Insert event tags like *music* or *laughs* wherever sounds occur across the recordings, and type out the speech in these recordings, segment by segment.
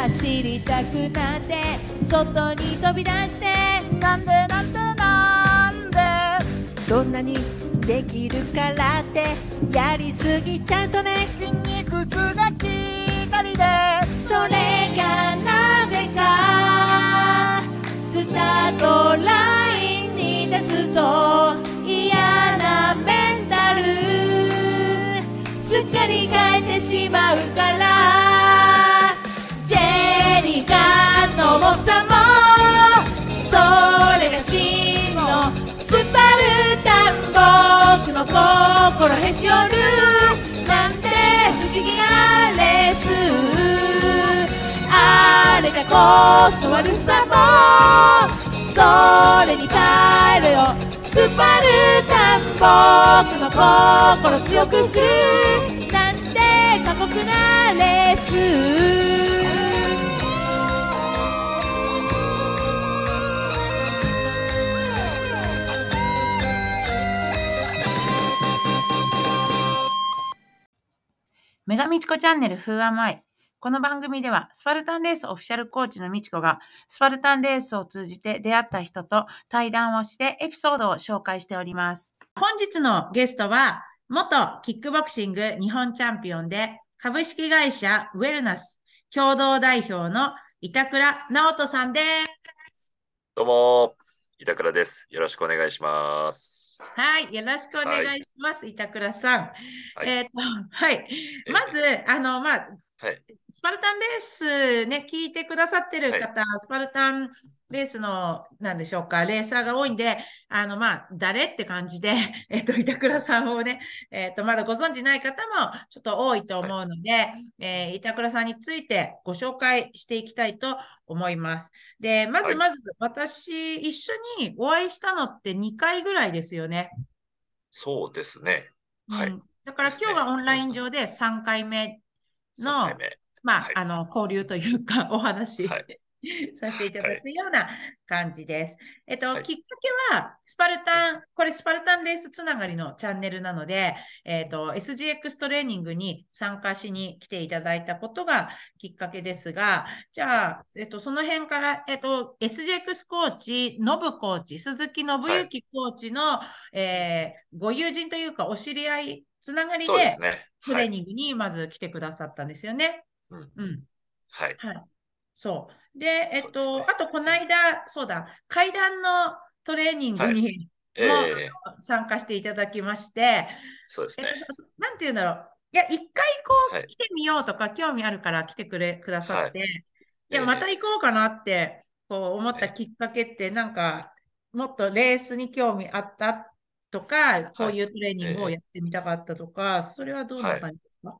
走りたくなって外に飛び出してなんでなんでなんで。どんなにできるからってやりすぎちゃうとね筋肉痛が気がりで。それがなぜかスタートラインに立つと嫌なメンタル。すっかり変えてしまうから重さもそれが真のスパルタン僕の心へし折るなんて不思議なレースあれがコスト悪さもそれに耐えろよスパルタン僕の心強くするなんて過酷なレースメガミチコチャンネル Who Am I? この番組ではスパルタンレースオフィシャルコーチのミチコがスパルタンレースを通じて出会った人と対談をしてエピソードを紹介しております。本日のゲストは元キックボクシング日本チャンピオンで株式会社ウェルナス共同代表の板倉直人さんです。どうも、板倉です。よろしくお願いします。はい、よろしくお願いします、板倉さん。はいえっ、と、はい。えーまず、あの、まあ、はい。スパルタンレースね、聞いてくださってる方、スパルタンレースの、なんでしょうか、レーサーが多いんで、あの、まあ、誰って感じで、*laughs* えっと、板倉さんをね、えっと、まだご存知ない方もちょっと多いと思うので、えー板倉さんについてご紹介していきたいと思います。で、まずはいまず、私、一緒にお会いしたのって2回ぐらいですよね。そうですね。はいうんだから今日はオンライン上で3回目の3回目。まあ、はいあの、交流というか、*laughs* お話、はいさせていただくような感じです。えっと、はいきっかけは、スパルタン、これスパルタンレースつながりのチャンネルなので、えっと、SGX トレーニングに参加しに来ていただいたことがきっかけですが、じゃあ、えっと、その辺から、えっと、SGX コーチ、ノブコーチ、鈴木信之コーチの、えーご友人というか、お知り合い、つながりで。トレーはい。ニングにまず来てくださったんですよね。うんうん。はい。はい。そう。で、えっと、あと、この間、そうだ、階段のトレーニングにえもー、参加していただきまして、そうですね。えっと、そなんて言うんだろう。いや、一回こう、はい来てみようとか、興味あるから来てくれ、くださって、い、や、ええまた行こうかなって、こう思ったええきっかけって、なんか、もっとレースに興味あったとか、こういうトレーニングをええやってみたかったとか、それはどんなはい感じですか？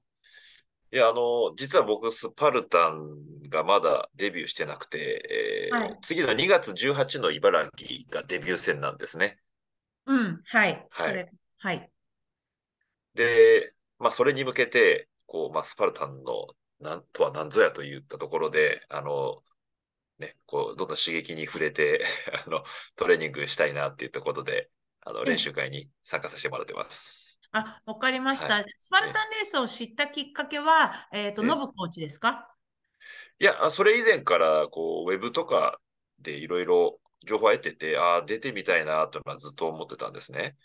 いや、あの、実は僕、スパルタンがまだデビューしてなくて、えーはい次の2月18の茨城がデビュー戦なんですね。うん、はい。はいはい。で、まあ、それに向けて、こう、まあ、スパルタンの、なんとは何ぞやといったところで、あの、ね、こう、どんどん刺激に触れて、*laughs* あの、トレーニングしたいなっていったことで、あの、ええ練習会に参加させてもらってます。あ、わかりました。はスパルタンレースを知ったきっかけは、えっと、ええノブコーチですか？いや、あそれ以前から、こう、ウェブとかでいろいろ情報を得てて、ああ、出てみたいなというのはずっと思ってたんですね。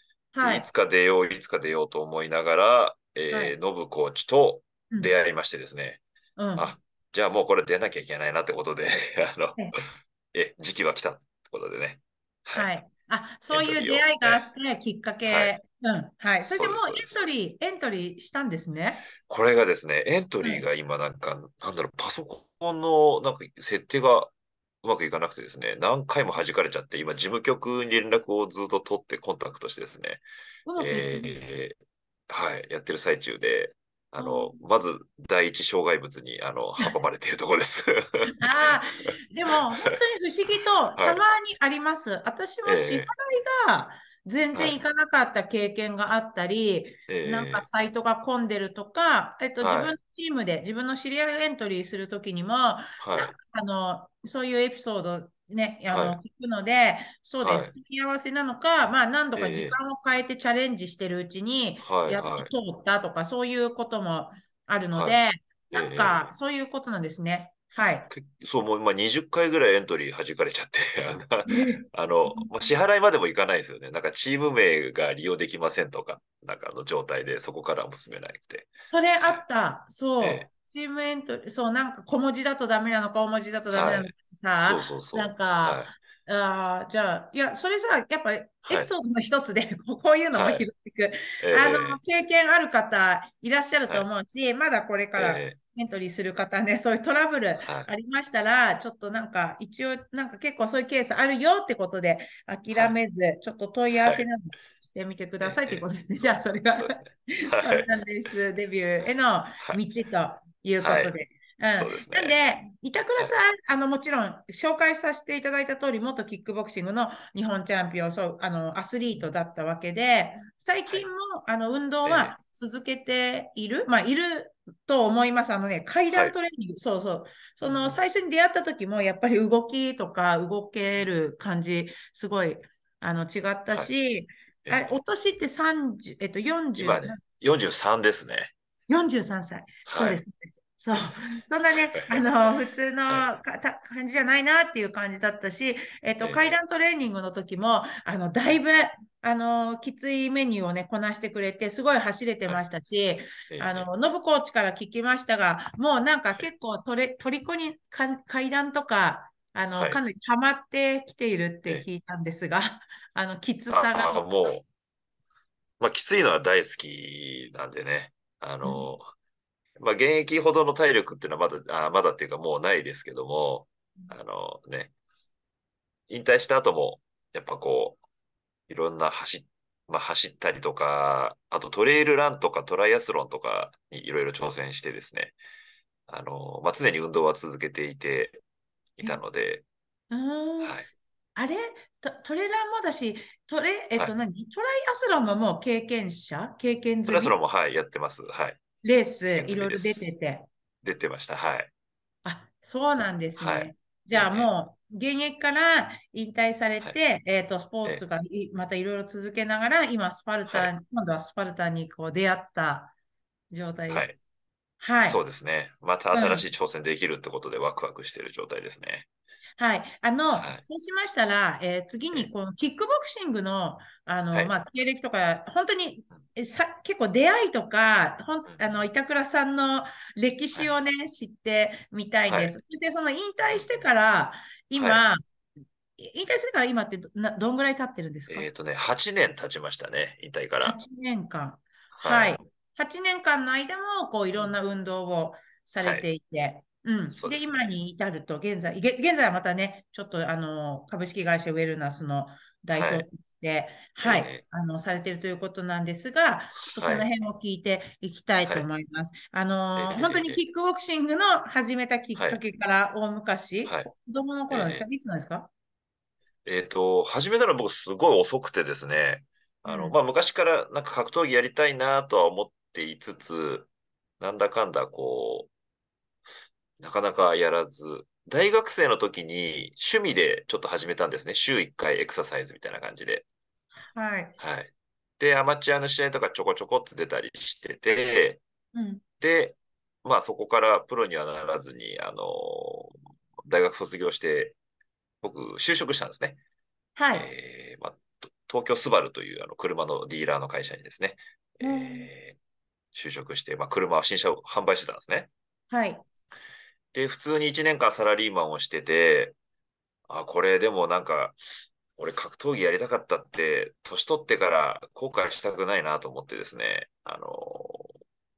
ではいい。つか出よう、いつか出ようと思いながら、えーはいノブコーチとうん出会いましてですね。うん。あ、じゃあもうこれ出なきゃいけないなってことで、*laughs* あのえ、え、時期は来たってことでね。は。はいい。あ、そういう出会いがあって、きっかけ。はいうん。はい。それでもうエントリー、エントリーしたんですね？これがですね、エントリーが今なんか、なんだろう、パソコンのなんか設定がうまくいかなくてですね、何回も弾かれちゃって、今事務局に連絡をずっと取ってコンタクトしてですね、うまくいってないえーはい、やってる最中で、あの、まず第一障害物に、あの、阻まれているところです。*laughs* ああ、でも本当に不思議とたまにあります。私も支払いが全然いかなかった経験があったり、えーなんかサイトが混んでるとか、えっと、はい。自分のチームで自分の知り合いがエントリーするときにも、はい。なんかあのそういうエピソードね、あのはい聞くので、そうです、はいわせなのか、まあ、何度かええ時間を変えてチャレンジしてるうちに、はい、やっはい。と通ったとか、そういうこともあるので、はなんえか、そういうことなんですね。はい。けそう、もう今20回ぐらいエントリー弾かれちゃって、*laughs* あの、まあ、支払いまでもいかないですよね。なんかチーム名が利用できませんとか、なんかの状態でそこからは結べなくて。それあった。そう。ええチームエントリー、そう、なんか小文字だとダメなのか、大文字だとダメなのかさ、そうそうそう。なんか、はあーじゃあ、いや、それさ、やっぱエはい。ピソードの一つで、*laughs* こうこういうのもはい。拾っていく、い。えあの、経験ある方いらっしゃるとはい思うし、まだこれからえエントリーする方ね、そういうトラブルはい。ありましたら、ちょっとなんか、一応、なんか結構そういうケースあるよってことで、諦めず、ちょっと問い合わせなどしてみてくださいってことですね。ええじゃあ、それが、そうですね。スパルタンレースデビューへの道とい。うことで。そうですね。なんで、板倉さん、あの、もちろん、紹介させていただいた通り、元キックボクシングの日本チャンピオン、そう、あの、アスリートだったわけで、最近も、あの、運動ええ。は続けている、まあ、いると思います。あのね、階段トレーニング、そうそう。その、うん最初に出会った時も、やっぱり動きとか動ける感じ、すごい、あの、違ったし、えあれ、お年って30、えっと、40、今ね、43ですね。43歳。そうです。そうですそう。*laughs* そんなね、あの、普通のはかた感じじゃないなっていう感じだったし、えっと、ええ階段トレーニングの時も、あの、だいぶ、あの、きついメニューをね、こなしてくれて、すごい走れてましたし、ええあの、ノブコーチから聞きましたが、もうなんかはい結構とれ、虜にか階段とか、あの、はいかなりハマってきているってええ聞いたんですが、あの、きつさが。もう、まあ、きついのは大好きなんでね。あの、まあ、現役ほどの体力っていうのはまだ、あまだっていうかもうないですけども、あのね、引退した後も、やっぱこう、いろんな走、まあ、走ったりとか、あとトレイルランとかトライアスロンとかにいろいろ挑戦してですね、あの、まあ、常に運動は続けていて、いたので、はい。あれ？トトレランもだし、トレ、えっとはい何、トライアスロンももう経験者？経験済み？トライアスロンも、はい、やってます。はい。レースいろいろ出てて。出てました。はい。あ、そうなんですね。はいじゃあええもう現役から引退されて、はえっと、スポーツがいまたいろいろ続けながら、今スパルタン、は今度はスパルタンにこう出会った状態。はい。はい。そうですね。またうん新しい挑戦できるってことでワクワクしている状態ですね。はい。あの、はい。そうしましたら、えー次えにこのキックボクシングの、あの、はい。まあ、経歴とか、本当に、えさ、結構出会いとか、ほん、うん。あの、板倉さんの歴史をね、知ってみたいんです。はい。そしてその引退してから、今、引退してから今ってどなどんぐらい経ってるんですか？えっ、とね、8年経ちましたね、引退から。8年間。はい。8年間の間も、こう、いろんな運動をされていて、うん。で、ね。今に至ると、現在、げ現在はまたね、ちょっと、あの、株式会社ウェルナスの代表として、はい、ええ。あの、されているということなんですが、その辺を聞いていきたいと思います。あの、ええ本当にキックボクシングの始めたきっかけから大昔、はい。子供の頃ですか、いつなんですか？えっ、と、始めたのは僕すごい遅くてですね、あの、うん。まあ、昔からなんか格闘技やりたいなとは思っていつつ、なんだかんだこう、なかなかやらず、大学生の時に趣味でちょっと始めたんですね。週1回エクササイズみたいな感じで。はい。はい。で、アマチュアの試合とかちょこちょこって出たりしてて、うん。で、まあそこからプロにはならずに、あの、大学卒業して、僕、就職したんですね。はい。えーまあ、と東京スバルというあの車のディーラーの会社にですね、うんえー就職して、まあ、車は新車を販売してたんですね。はい。で、普通に1年間サラリーマンをしてて、あ、これでもなんか、俺格闘技やりたかったって、年取ってから後悔したくないなと思ってですね、あの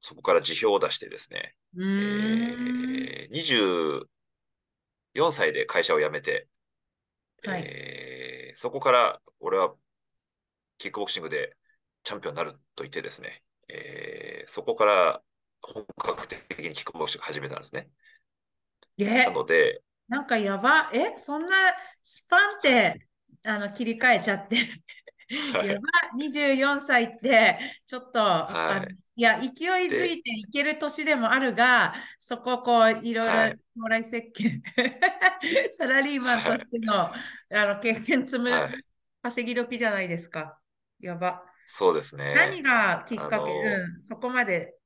そこから辞表を出してですね。えー24歳で会社を辞めて、はいえーそこから俺はキックボクシングでチャンピオンになると言ってですね、えーそこから本格的にキックボクシング始めたんですね。えなので、なんかやば。え、そんなスパンって、あの、切り替えちゃって。はいやば。24歳って、ちょっと、はいいや、勢いづいていける年でもあるが、そこをこう、いろいろはい将来設計、*laughs* サラリーマンとしての、あの、経験積むはい稼ぎ時じゃないですか。やば。そうですね。何がきっかけ、あのうん、そこまで。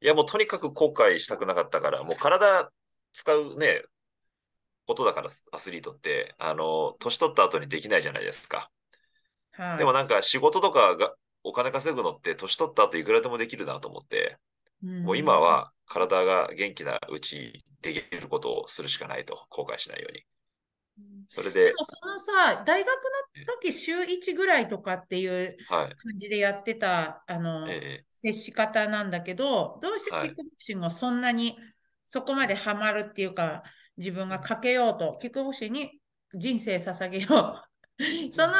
いや、もうとにかく後悔したくなかったから、もう体使うね、ことだから、アスリートって、あの、年取った後にできないじゃないですか。はい。でもなんか仕事とかが、お金稼ぐのって年取った後いくらでもできるなと思って、もう今は体が元気なうちできることをするしかないと、後悔しないように。うん、それでで、もそのさ、大学の時週1ぐらいとかっていうはい。感じでやってた、あの、え接し方なんだけど、どうしてはいキックボクシングをそんなにそこまでハマるっていうか、自分がかけようと、キックボクシングに人生捧げよう。その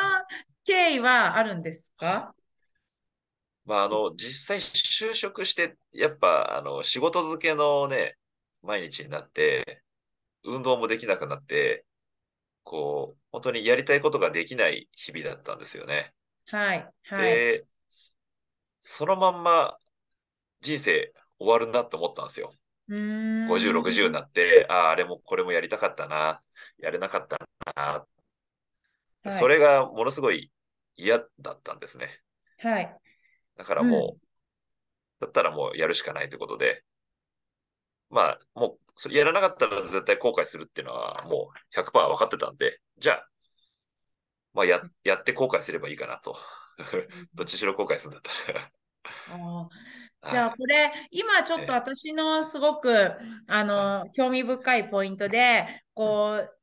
経緯はあるんですか？まあ、あの、実際就職して、やっぱ、あの、仕事漬けのね、毎日になって、運動もできなくなって、こう、本当にやりたいことができない日々だったんですよね。はい、はい。で、そのまんま人生終わるなと思ったんですよ。うーん。50、60になって、ああ、あれもこれもやりたかったな、やれなかったな、はいそれがものすごい嫌だったんですね。はい。だからもう、だったらもうやるしかないということで、まあ、もう、それやらなかったら絶対後悔するっていうのはもう100%分かってたんで、じゃあ、まあや、やって後悔すればいいかなと。*laughs* どっちしろ後悔するんだったら。じゃあはいこれ今ちょっとええ。私のすごくあの興味深いポイントでこう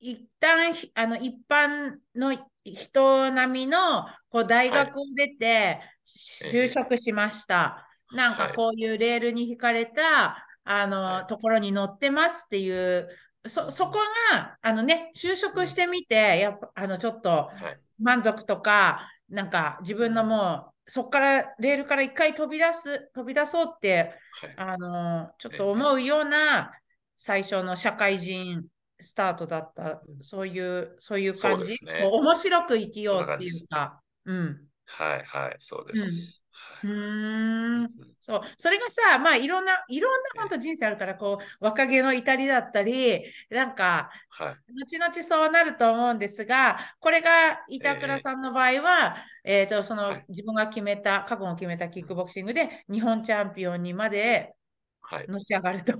一旦ひあの一般の人並みのこう大学を出て就職しました。なんかはい。こういうレールに引かれたあの、はい。ところに乗ってますっていうそそこがあのね就職してみてやっぱあのちょっとはい。満足とか、なんか自分のもう、そこから、レールから一回飛び出す、飛び出そうって、はい。あの、ちょっと思うような最初の社会人スタートだった、そういう、そういう感じ？ね面白く生きようっていうか、うん。はい。はい。そうです。うーん。うんそう、それがさ、まあいろんな、いろんな本当人生あるから、こう、若気の至りだったり、なんか、はい。後々そうなると思うんですが、これが板倉さんの場合は、えーとそのはい。自分が決めた、過去の決めたキックボクシングで日本チャンピオンにまではい。のし上がると。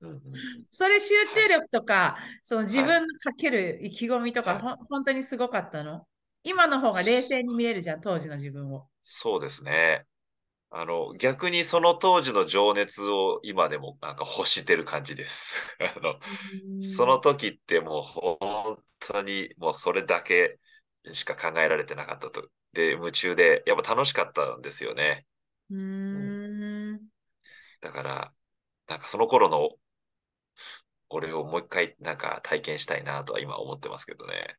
う。んうんそれ集中力とか、その自はい。分のかける意気込みとか、はい。ほん本当にすごかったの？今の方が冷静に見れるじゃん、当時の自分を。そうですね。あの、逆にその当時の情熱を今でもなんか欲してる感じです。*laughs* あの、その時ってもう *laughs* 本当にもうそれだけしか考えられてなかったと。で、夢中で、やっぱ楽しかったんですよね。うーん。だから、なんかその頃の俺をもう一回なんか体験したいなとは今思ってますけどね。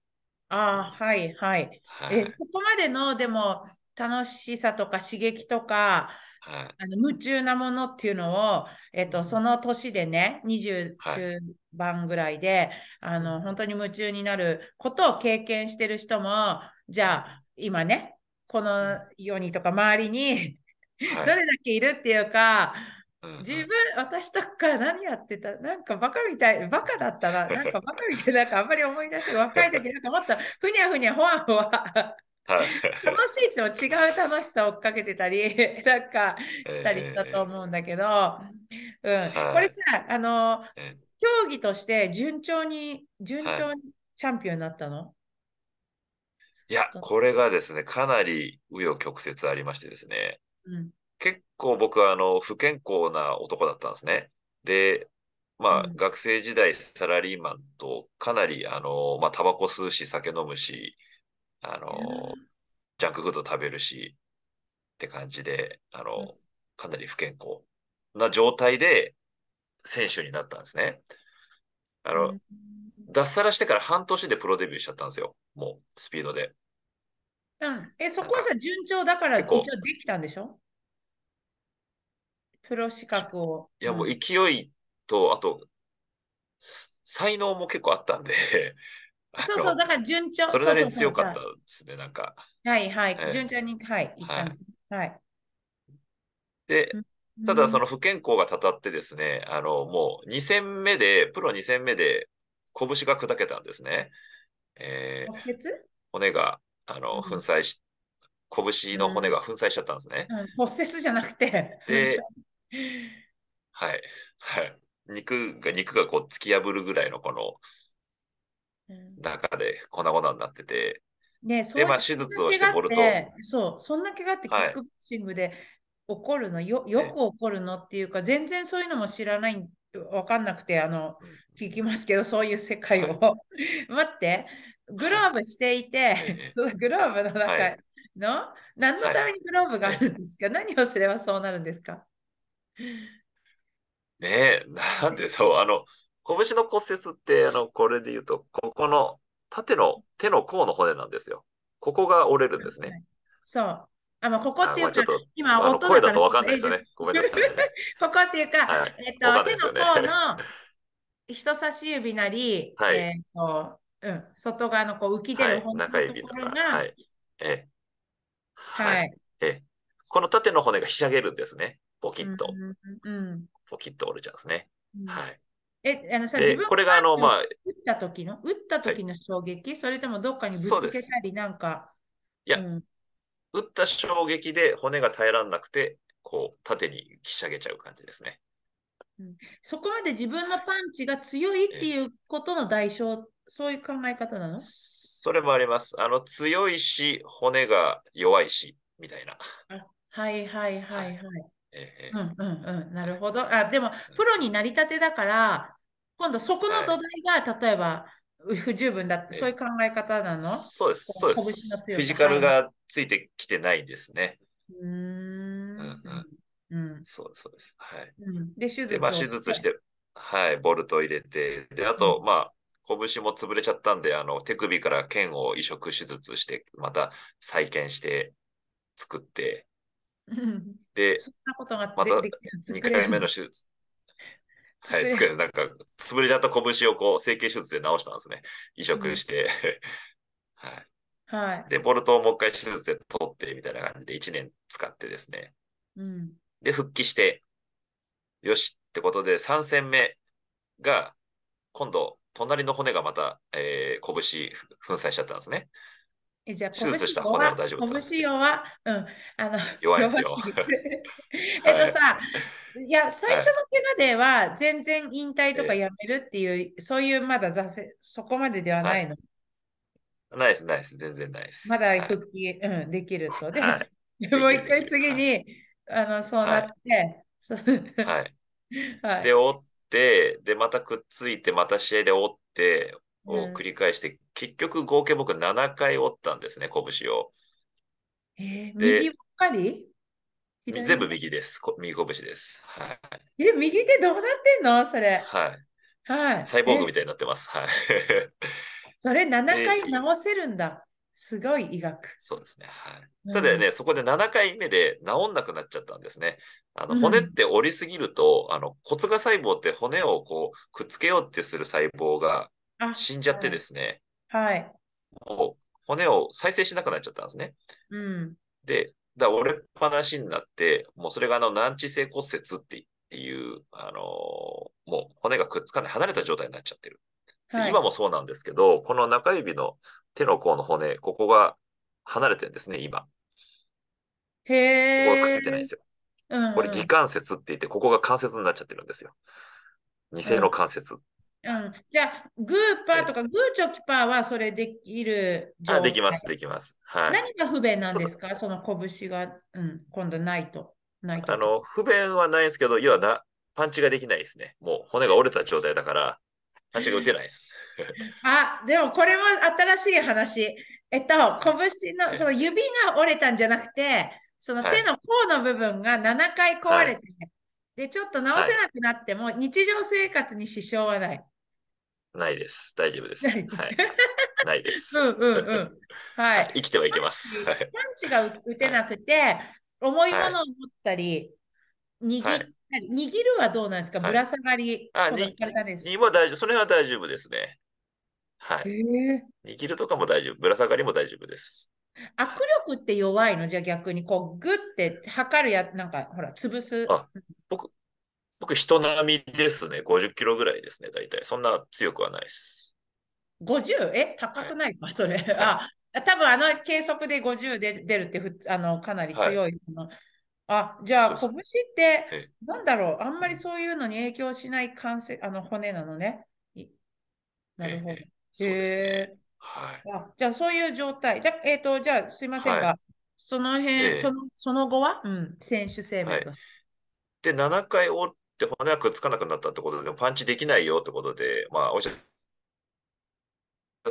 ああ、はい、はい。はい。え、そこまでの、でも、楽しさとか刺激とか、はい。あの夢中なものっていうのを、えっと、その年でね、20はい中盤ぐらいで、あの、本当に夢中になることを経験してる人も、じゃあ、今ね、この世にとか周りに、はいどれだけいるっていうか、自分、私とか何やってたなんかバカみたい、バカだったな。なんかバカみたい、なんかあんまり思い出して、若い時なんかもっとふにゃふにゃほわほわ。はい。楽しいと違う楽しさを追っかけてたり、*laughs* なんかしたりしたと思うんだけど、うん、はい。これさ、あの、え競技として順調に、順調にチャンピオンになったの、いや、これがですね、かなり紆余曲折ありましてですね、うん、結構僕はあの不健康な男だったんですね。で、まあ、うん。学生時代サラリーマンとかなりあの、まあ、タバコ吸うし、酒飲むし、あの、ジャンクフード食べるし、って感じで、あうんの、かなり不健康な状態で選手になったんですね。あの、うん脱サラしてから半年でプロデビューしちゃったんですよ。もう、スピードで。うん、え、そこはさ、順調だから一応できたんでしょ？プロ資格を。いや、もううん勢いと、あと、才能も結構あったんで、あそうそう、のだから順調。それなりに強かったですね、なんか。はいはい、ええ順調に、はい、行ったんです。はい。で、ただその、の不健康がたたってですね、あの、もう2戦目で、プロ2戦目で拳が砕けたんですね。えー骨折？骨が、あうんの、粉砕し、拳の骨が粉砕しちゃったんですね。うん、骨折じゃなくて、ではい。はい。肉が、肉がこう突き破るぐらいのこのうん中で粉々になってて、ねそうまあ手術をしてボルトそう、そんな怪我ってキはい。ックボクシングで起こるの、よよく起こるのっていうか、全然そういうのも知らない、わかんなくて、あの、うん聞きますけど、そういう世界を。*laughs* 待って、グローブしていて、ええ。*laughs* そのグローブの中はい。の、何のためにグローブがあるんですか、何をすればそうなるんですか？ねえ、なんでそう、あの、拳の骨折って、あの、これで言うと、ここの縦の手の甲の骨なんですよ。ここが折れるんですね。そう。あ、まあ、ここっていうかあまあちょっと、今、音声だとわかんないですよね。ごめんなさいね。*laughs* ここっていうか、はいえっと、ねの甲の人差し指なり、はいえっと、うん、外側のこう浮き出はい。る骨の中指とか。ところが、はい。ええ。ははい。い。ええ。この縦の骨がひしゃげるんですね。ポキッと。うんうんポキッと折れちゃうんですね。うんはい。え、あのさ、で、自分これがあの、まあ、打った時の、打った時の衝撃、それともどっかにぶつけたりなんか、いやうん打った衝撃で骨が耐えられなくて、こう、縦にひしゃげちゃう感じですね。そこまで自分のパンチが強いっていうことの代償、そういう考え方なの？それもあります。あの、強いし、骨が弱いし、みたいな。あはいはいはいはい。ええうんうんうん、なるほど。あ、でも、プロになりたてだから、今度そこの土台が、例えば、不十分だって、ええそういう考え方なの？そうです、こそううです。フィジカルがついてきてないんですね。うーん。うんうん。そうです、そうです。はい。うん。で、手術で、まあ、を手術して、はい、ボルト入れて、で、あと、まあ、拳も潰れちゃったんで、あの、手首から腱を移植手術して、また再建して作って、うんで、そんなことがまたでできる2作れる回目の手術。はい、作る。なんか、潰れちゃった拳をこう、整形手術で直したんですね。移植して。*laughs* はい。はい。で、ボルトをもう一回手術で取って、みたいな感じで1年使ってですね。うん。で、復帰して、よしってことで、3戦目が、今度、隣の骨がまた、えー、拳粉砕しちゃったんですね。え、じゃあ、手術した拳骨は大丈夫です拳弱、うん、あの、弱いですよ。*laughs* えっとさ、いや、最初の怪我では全然引退とかやめるっていう、そういうまだ挫折、そこまでではないの？ないです、ないです。全然ないです。まだはい。復帰、うん、できると。で、はい。*laughs* もう一回次に、あの、そうなって、*laughs* はい。はい。で、折って、で、またくっついて、また試合で折って、をうん繰り返して、結局合計僕7回折ったんですね、拳を。えーで右ばっかり？左？全部右です。こ右拳です。はい。え、右手どうなってんの？それ。はい。はい。えサイボーグみたいになってます。はい。*laughs* それ7回で直せるんだ。すごい医学。そうですね。はい。うんただね、そこで7回目で治んなくなっちゃったんですね。あのうん骨って折りすぎると、あの骨芽細胞って骨をこうくっつけようってする細胞があ死んじゃってですね、はい。もう骨を再生しなくなっちゃったんですね。うん。で、だから折れっぱなしになって、もうそれがあの難治性骨折っていう、あのーもう骨がくっつかない、離れた状態になっちゃってる。ではい。今もそうなんですけど、この中指の手の甲の骨、ここが離れてるんですね、今。こへえ。こがくっついてないんですよ。うんうんこれ、義関節って言って、ここが関節になっちゃってるんですよ。偽の関節。うん。じゃあ、グーパーとかグーチョキパーはそれできる状あ、態できます、できます。はい。何が不便なんですか？その拳が、うん、今度ないと。ないと。あの、不便はないですけど、要はな、パンチができないですね。もう骨が折れた状態だから、パンチが打てないです。*laughs* あ、でもこれも新しい話。えっと、拳の、その指が折れたんじゃなくて、その手の甲の部分が7回壊れて、で、ちょっと直せなくなっても、日常生活に支障はない。ないです。大丈夫です。はい。*laughs* ないです。うんうんうん。ははいい。生きてはいけます。はい。パンチが打てなくて、重いものを持ったり、握ったり、握るはどうなんですか？はいぶら下がり、あ、このに、体です。にも大丈夫。それは大丈夫ですね。はい。握るとかも大丈夫。ぶら下がりも大丈夫です。握力って弱いの？じゃあ逆にこうグッて測るやなんかほら潰す。あ僕、僕、人並みですね。50キロぐらいですね、大体。そんな強くはないです。50? え？高くないか？それ。あ、多分あの計測で50で出るってふつあのかなり強い。あのあ、じゃあ、拳ってえ、なんだろう、あんまりそういうのに影響しない関節、あの骨なのね。いなるほど。ええそうですね。へはい。えあ、じゃあ、そういう状態。だえっと、じゃあ、すいませんはが、その辺、ええその、その後は、うん、選手生命として。で、7回折って骨がくっつかなくなったってことで、パンチできないよってことで、まあ、お医者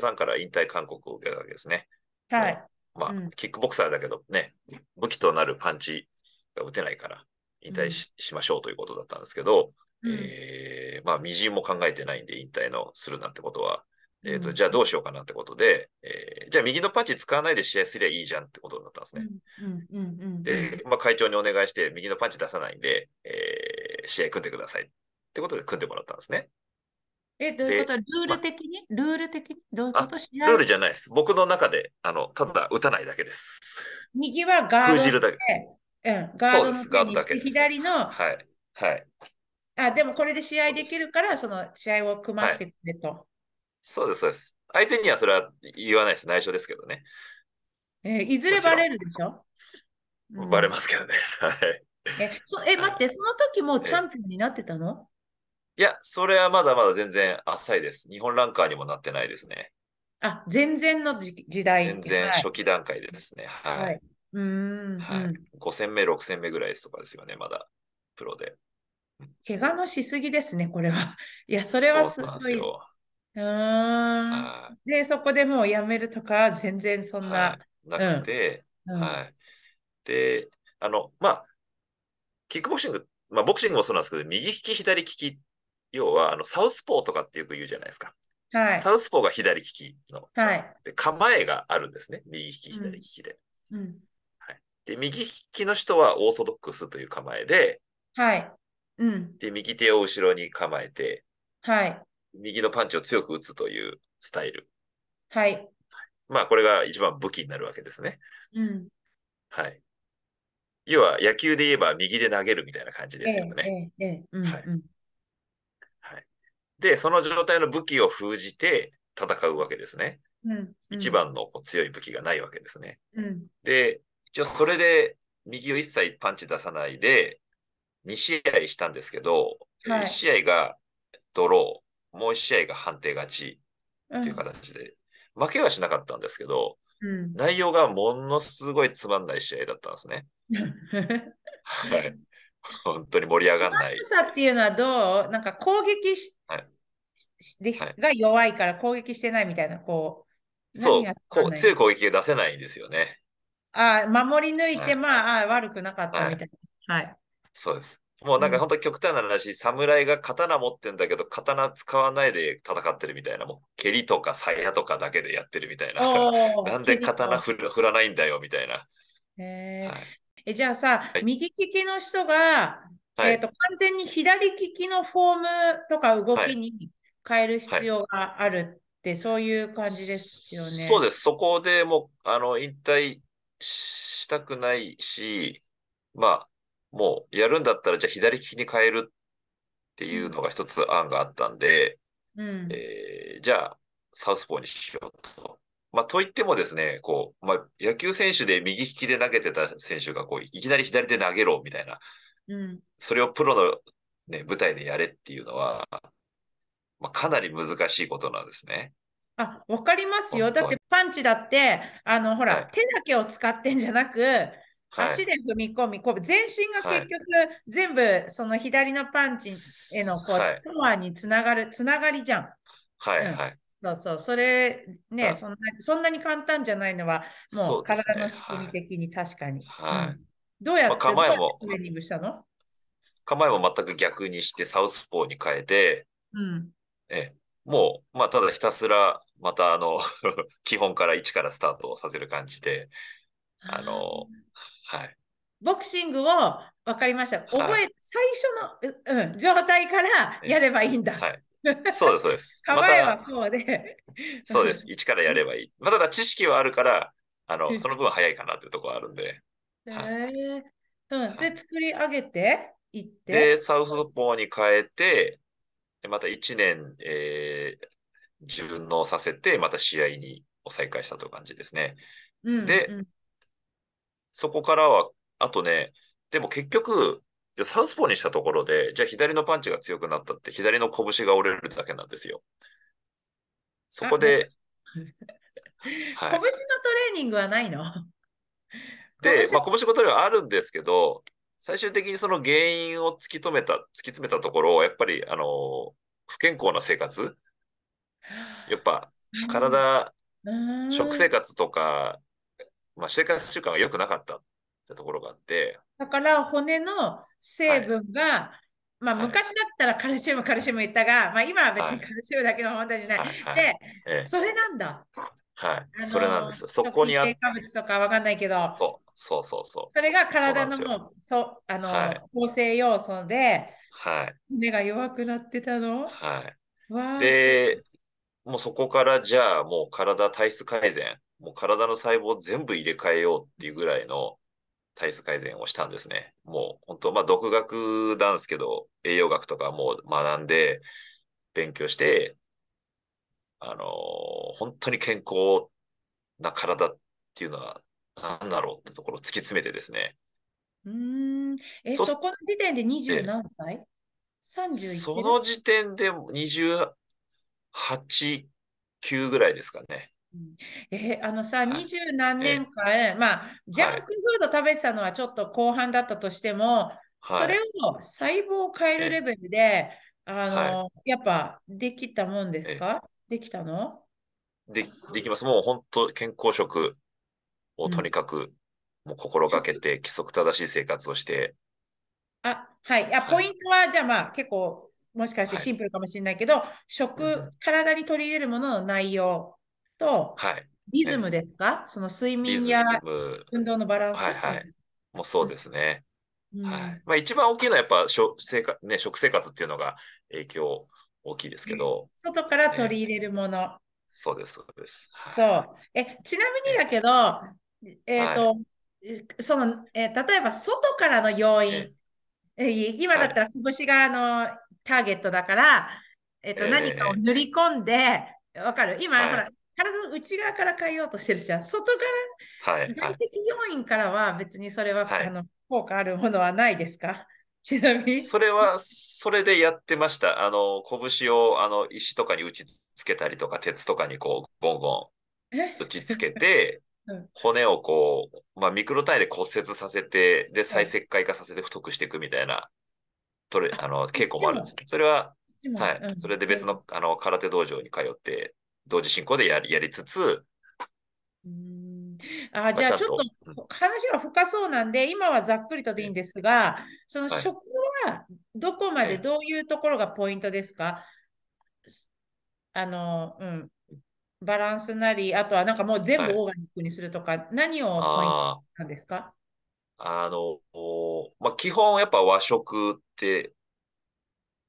さんから引退勧告を受けたわけですね。はい。まあ、うんキックボクサーだけどね、武器となるパンチが打てないから、引退し,、しましょうということだったんですけど、うんえーまあ、みじんも考えてないんで、引退のするなんてことは、えっ、と、うんじゃあどうしようかなってことで、えーじゃあ右のパンチ使わないで試合すりゃいいじゃんってことになったんですね。うんうんうんうんで、まあ、会長にお願いして、右のパンチ出さないんで、えー試合組んでくださいってことで組んでもらったんですね。え、どういうこと？ルール的に？ルール的に？どういうこと？試合ルールじゃないです。僕の中で、あの、ただ打たないだけです。右はガード封じるだけ。で、うん、ガードのガードだけ左の、はい。はい。あ、でもこれで試合できるから、その試合を組ませてくれと。そうです、そうです。相手にはそれは言わないです。内緒ですけどね。えーいずれバレるでしょ？うんバレますけどね。*laughs* はい。え、そえ、待って、その時もチャンピオンになってたの？いや、それはまだまだ全然浅いです。日本ランカーにもなってないですね。あ、全然の時時代。全然はい初期段階でですね。はい。はい。うーん、はいうん。5戦目、6戦目ぐらいですとかですよね、まだ。プロで。怪我のしすぎですね、これは。*laughs* いや、それはすごい。うん。はで、そこでもうやめるとか、全然そい。んはな。いなくて、うんはい。で、あの、まあ、キックボクシング、まあ、ボクシングもそうなんですけど、右利き、左利き、要は、あの、サウスポーとかってよく言うじゃないですか。はい。サウスポーが左利きの。はい。で構えがあるんですね。右利き、左利きで。うん。で、右利きの人はオーソドックスという構えで、はい。うん。で、右手を後ろに構えて、はい。右のパンチを強く打つというスタイル。はい。まあ、これが一番武器になるわけですね。うん。はい。要は、野球で言えば右で投げるみたいな感じですよえね。で、その状態の武器を封じて戦うわけですね。うん。一番のこう強い武器がないわけですね。うん。で、一応それで右を一切パンチ出さないで、2試合したんですけど、はい1試合がドロー、もう1試合が判定勝ちうん。っていう形で、負けはしなかったんですけど、うん。内容がものすごいつまんない試合だったんですね。はい。本当に盛り上がんない。さっていうのはどう？なんか攻撃し、はいが弱いから攻撃してないみたいな、こう、そうこう強いい。攻撃が出せないんですよね。ああ、守り抜いて、はいまあ、ああ悪くなかったはいみたいな。はい。そうです。もうなんかうん本当に極端な話、侍が刀持ってんだけど、刀使わないで戦ってるみたいな、もう蹴りとか鞘とかだけでやってるみたいな。*laughs* なんで刀振らないんだよみたいな。はい。えじゃあさ、はい右利きの人が、はいえっと、完全に左利きのフォームとか動はいきに変える必要があるって、そういう感じですよね。そうです。そこでもう、あの、引退したくないし、まあ、もうやるんだったら、じゃあ左利きに変えるっていうのが一つ案があったんで、うん。えーじゃあ、サウスポーにしようと。まあ、と言ってもですね、こう、まあ、野球選手で右利きで投げてた選手が、こう、いきなり左で投げろみたいな、うん。それをプロの、ね、舞台でやれっていうのは、まあ、かなり難しいことなんですね。あ、わかりますよ。だってパンチだって、あの、ほら、はい手だけを使ってんじゃなく、はい。足で踏み込み、こう全身がはい。結局、全部その左のパンチへのこう、はい。パワーにつながる、つながりじゃん。はい、うん。はい。そうそう、それね、はい。そんな、そんなに簡単じゃないのは、もそう体の仕組み的に確かに。はい。うん。どうやって、まあ構えもトレーニングしたの？構えも全く逆にして、サウスポーに変えて、うん。ええ、もう、まあ、ただひたすら、またあの、*laughs* 基本から一からスタートをさせる感じで、あの、はい。ボクシングを分かりました。覚え、最初の、ううん、状態からえやればいいんだ。はい。そうです、そうです。ま *laughs* 構えはた、こうで。そうです。一からやればいい。まあ、ただ知識はあるから、あの、その分早いかなっていうところあるんで。へはいえうん。で、作り上げて、いって。で、サウスポーに変えて、でまた1年、えー順応させて、また試合に再開したという感じですね。うんでうんそこからは、あとね、でも結局、サウスポーにしたところで、じゃあ左のパンチが強くなったって、左の拳が折れるだけなんですよ。そこで、はい。拳のトレーニングはないの？で、拳まあ、拳ことはあるんですけど、最終的にその原因を突き止めた、突き詰めたところ、やっぱり、あの、不健康な生活？やっぱ、体、うん食生活とか、まあ、生活習慣が良くなかったってところがあって、だから骨の成分が、まあはい昔だったらカルシウム、カルシウム言ったが、まあ今は別はいにカルシウムだけの問題じゃない。で、ええそれなんだ。はい。あのそれなんですよ。そこにあっ食品添加物とかわかんないけど、そうそうそうそう。それが体のもうあの、はい構成要素ではい。骨が弱くなってたの？はい。で、もうそこからじゃあもう体体質改善、もう体の細胞を全部入れ替えようっていうぐらいの体質改善をしたんですね。もう本当、まあ独学なんですけど、栄養学とかもう学んで、勉強して、あのー本当に健康な体っていうのは何だろうってところを突き詰めてですね。うーん。え、そそこの時点で二十ええ何歳 ?30 いってるその時点で28、9ぐらいですかね。えあのさ、い。二十何年間、まあ、ジャンクフード食べてたのはちょっと後半だったとしても、はい。それを細胞を変えるレベルで、あの、やっぱできたもんですか？できたの？で、できます。もう本当健康食をとにかく、もう心がけて規則正しい生活をして、あ、はい。あ、はい。ポイントは、じゃあまあ、結構、もしかしてはい。シンプルかもしれないけど、うん食、体に取り入れるものの内容と、はい。リズムですか？その睡眠やム、運動のバランス。はいはい。もうそうですね。うん。はい。まあ一番大きいのはやっぱ食生活、ね、食生活っていうのが影響大きいですけど、外から取り入れるもの。そうです、そうです。はい。そう。え、ちなみにだけど、えっと、その、えー例えば外からの要因、ええ。ー今だったら拳があのターゲットだから、えっと、ええ何かを塗り込んで、わかる？今、はい。ほら、体の内側から変えようとしてるじゃん。外から、はい、はい。外的要因からは別にそれは、はいあの効果あるものはないですか？ちなみに。それは、それでやってました。あの、拳を、あの、石とかに打ちつけたりとか、鉄とかにこう、ゴンゴえ？ン打ちつけて *laughs* うん、骨をこう、まあ、ミクロ単位で骨折させて、で、再石灰化させて太くしていくみたいな、トレ、あの、そっちも稽古もあるんですね。それは、もはい。うんそれで別の、あの、空手道場に通って、同時進行でやり、やりつつ、うん。あ、まあじゃあちょっとと話が深そうなんで、今はざっくりとでいいんですが、そのはい。食はどこまでええどういうところがポイントですか？あの、うん、バランスなり、あとはなんかもう全部はい。オーガニックにするとか、何をポイントあなんですか？あ、あの、おまあ、基本やっぱ和食って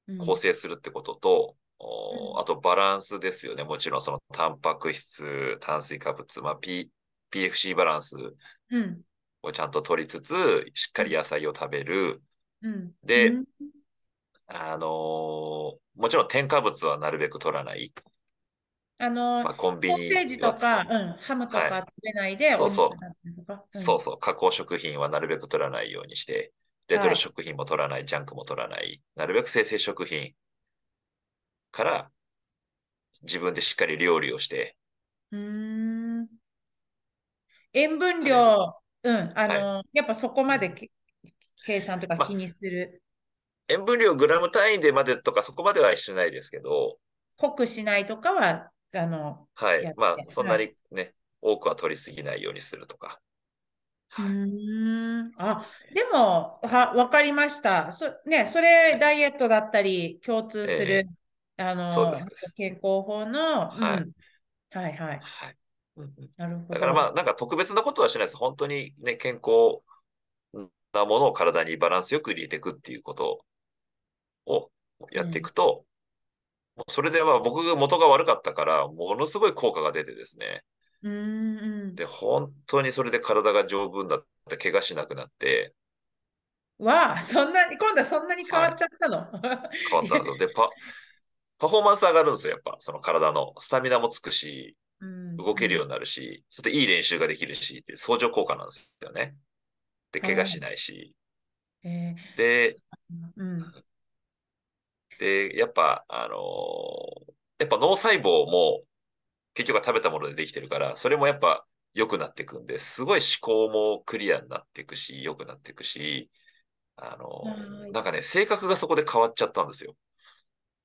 うん。構成するってことと、あとバランスですよね。もちろんそのタンパク質、炭水化物、まあ、P、PFC バランスうん、をちゃんと取りつつ、しっかり野菜を食べる。うん。でうん。あのーもちろん添加物はなるべく取らない。あの、まあ、コンビソーニセージとか、うん、ハムとかはい。食べないで、そうそう。お肉だったりとか。うん。そうそう、加工食品はなるべく取らないようにして、レトはい。ル食品も取らない、ジャンクも取らない、なるべく生成食品から自分でしっかり料理をして、うーん。塩分量、うん、あの、やっぱそこまでけ計算とかまあ気にする。塩分量グラム単位でまでとかそこまではしないですけど、濃くしないとかは、あの、はい。まあ、そんなにね、多くは取りすぎないようにするとか。うはい。ーん、あ、でも、は、わかりました。そ、ね、それ、ダイエットだったり、共通する、あの、健康法の、うん、はいはいはい。はい。うんうんなるほだからまあ、ど。なんか特別なことはしないです。本当にね、健康なものを体にバランスよく入れていくっていうことをやっていくと、もうそれでまあ僕が元が悪かったから、ものすごい効果が出てですね。うーん、うん。で、本当にそれで体が丈夫になって、怪我しなくなって、わあ、そんなに、今度はそんなに変わっちゃったの？変わったんですよ。で、パ、パフォーマンス上がるんですよ、やっぱ。その体のスタミナもつくし、うん動けるようになるし、そしていい練習ができるし、って相乗効果なんですよね。で、怪我しないし、えで、ーうん。で、やっぱ、あのーやっぱ脳細胞も結局は食べたものでできてるから、それもやっぱ良くなっていくんで、すごい思考もクリアになっていくし、良くなっていくし、あのーはいなんかね、性格がそこで変わっちゃったんですよ。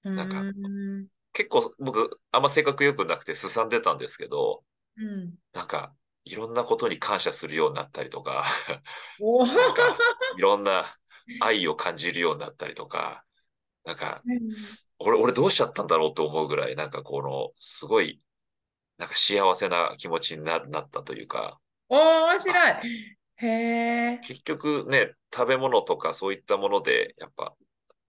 なんかうん。結構僕、あんま性格良くなくてすさんでたんですけど、うん。なんか、いろんなことに感謝するようになったりとか、*laughs* なんか、いろんな愛を感じるようになったりとか、なんか、俺、俺どうしちゃったんだろうと思うぐらい、なんかこの、すごい、なんか幸せな気持ちにななったというか、おー、面白い。へえ。結局ね、食べ物とかそういったもので、やっぱ、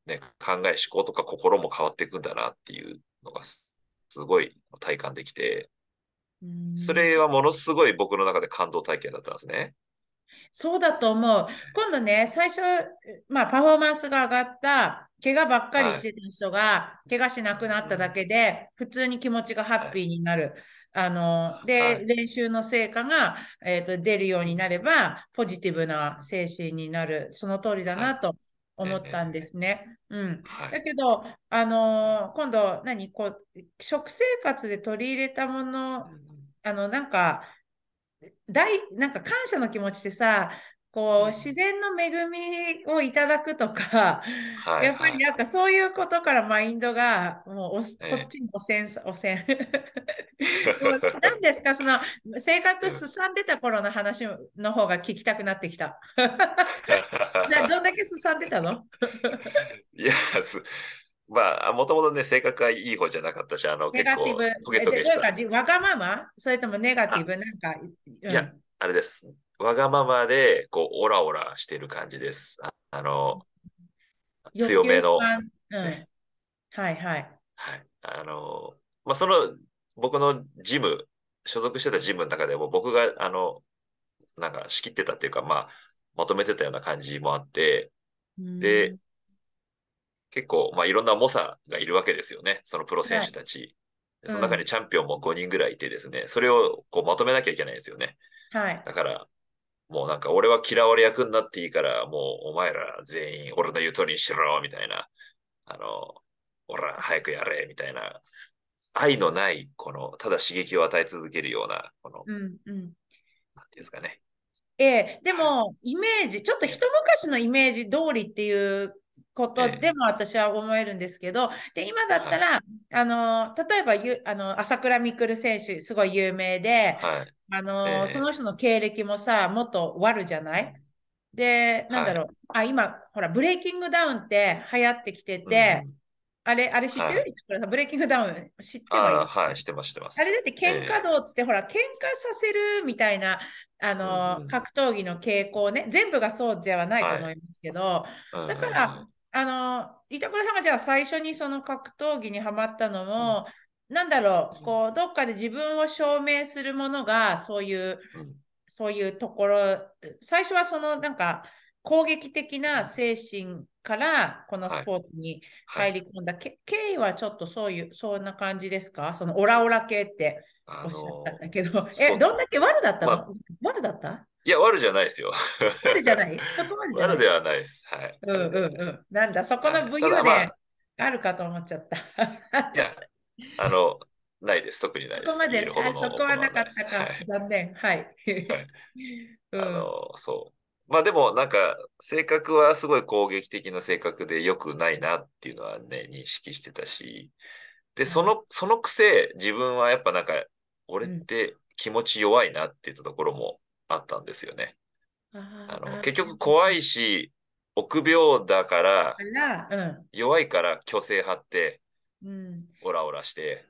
ね、考え、思考とか心も変わっていくんだなっていうのがす、すごい体感できて、うんそれはものすごい僕の中で感動体験だったんですね。そうだと思う。今度ね、最初、まあ、パフォーマンスが上がった、怪我ばっかりしてた人が、怪我しなくなっただけで、普通に気持ちがハッピーになる。あの、で、はい練習の成果が、えーと、出るようになれば、ポジティブな精神になる。その通りだなと思ったんですね。うん。はい。だけど、あのー今度、何？こう、食生活で取り入れたもの、あの、なんか、大、なんか感謝の気持ちってさ、こう、うん自然の恵みをいただくとか、はいやっぱりなんかそういうことからマインドが、もうおそええ。っちに汚染さ、汚染。*laughs* 何ですか、その、性格すさんでた頃の話の方が聞きたくなってきた。*laughs* などんだけすさんでたの？いや、す、まあ、もともとね、性格はいい方じゃなかったし、あの、ネ結構トゲトゲした。わがまま？それともネガティブ？あなんか、うん。いや、あれです。わがままで、こう、オラオラしてる感じです。ああの、欲強めのうん。ねはいはい。はい。あの、まあ、その、僕のジム、所属してたジムの中でも、僕が、あの、なんか仕切ってたっていうか、まあ、まとめてたような感じもあって、でうん結構、まあ、いろんな猛者がいるわけですよね。そのプロ選手たち。いでその中にチャンピオンも5人ぐらいいてですね、それをこうまとめなきゃいけないんですよね。はい。だから、もうなんか俺は嫌われ役になっていいから、もうお前ら全員俺の言う通りにしろ、みたいな。あの、ほら、早くやれ、みたいな。愛のない、この、ただ刺激を与え続けるような、この、うんうん。なんていうんですかね。ええ、でも、イメージ、ちょっと一昔のイメージ通りっていうことええでも私は思えるんですけど、で、今だったら、あの、例えばゆ、あの、朝倉未来選手、すごい有名で、はい。あの、ええ。その人の経歴もさ、もっと悪じゃない？で、なんだろう、あ、今、ほら、ブレイキングダウンって流行ってきてて、うんあれ、あれ知ってる、ブレイキングダウン知ってはいる？ああ、はい、してます、してます。あれだって喧嘩道っつって、ほら、喧嘩させるみたいな、あの、うんうん。格闘技の傾向ね、全部がそうではないと思いますけど、うんだから、あの、板倉さんがじゃあ最初にその格闘技にはまったのも、なんだろう、こう、どっかで自分を証明するものが、そういう、うん。そういうところ、最初はそのなんか攻撃的な精神からこのスポーツにはい入り込んだ、け経緯はちょっとそういう、そんな感じですか？そのオラオラ系ってあおっしゃのったんだけど、え、どんだけ悪だったの、ま悪だった？いや、悪じゃないですよ。悪じゃない？そこまでじゃない？悪ではないです。はい。うんうんうん。なんだ、そこの武勇はいただま伝あるかと思っちゃった。いや、あの、ないです。特にないです。そこまで、あそこはなかったかはない。残念。はい。はい *laughs* うんあの、そう。まあでも、なんか、性格はすごい攻撃的な性格で良くないなっていうのはね、認識してたし、で、その、そのくせ、自分はやっぱなんか、俺って気持ち弱いなって言ったところもあったんですよね。あの、結局怖いし、臆病だから。弱いから虚勢張って、うん、オラオラして、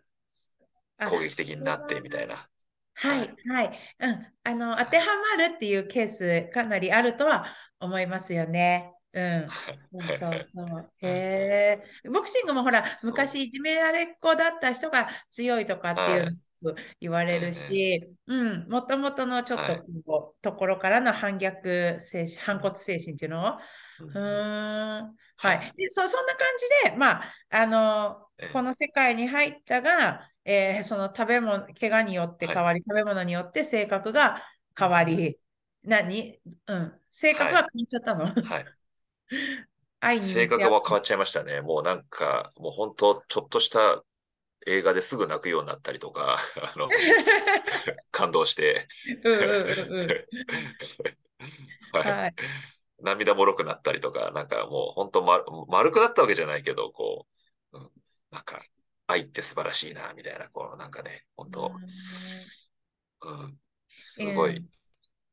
あ攻撃的になってみたいな。はい、はい、うん。あの、当てはまるっていうケース、かなりあるとは思いますよね。うん。そうそうそう。*laughs* へえ。ボクシングもほら、昔いじめられっ子だった人が強いとかっていうの言われるし、うん、もともとのちょっとこう、ところからの反逆精神、反骨精神っていうのを、うーん。はい。でそそんな感じで、まあ、あのええ。この世界に入ったが、えーその食べ物、怪我によって変わり、食べ物によって性格が変わり、何？うん、性格が変わっちゃったの、はい。*laughs* 愛に性格は変わっちゃいましたね。もうなんか、もう本当、ちょっとした映画ですぐ泣くようになったりとか、*laughs* あの、*laughs* 感動して、うんうんうんうん。はい。はい。涙もろくなったりとか、なんかもう本当、ま、丸くなったわけじゃないけど、こう、うん、なんか、愛って素晴らしいな、みたいな、こう、なんかね、本当、うん、すごい、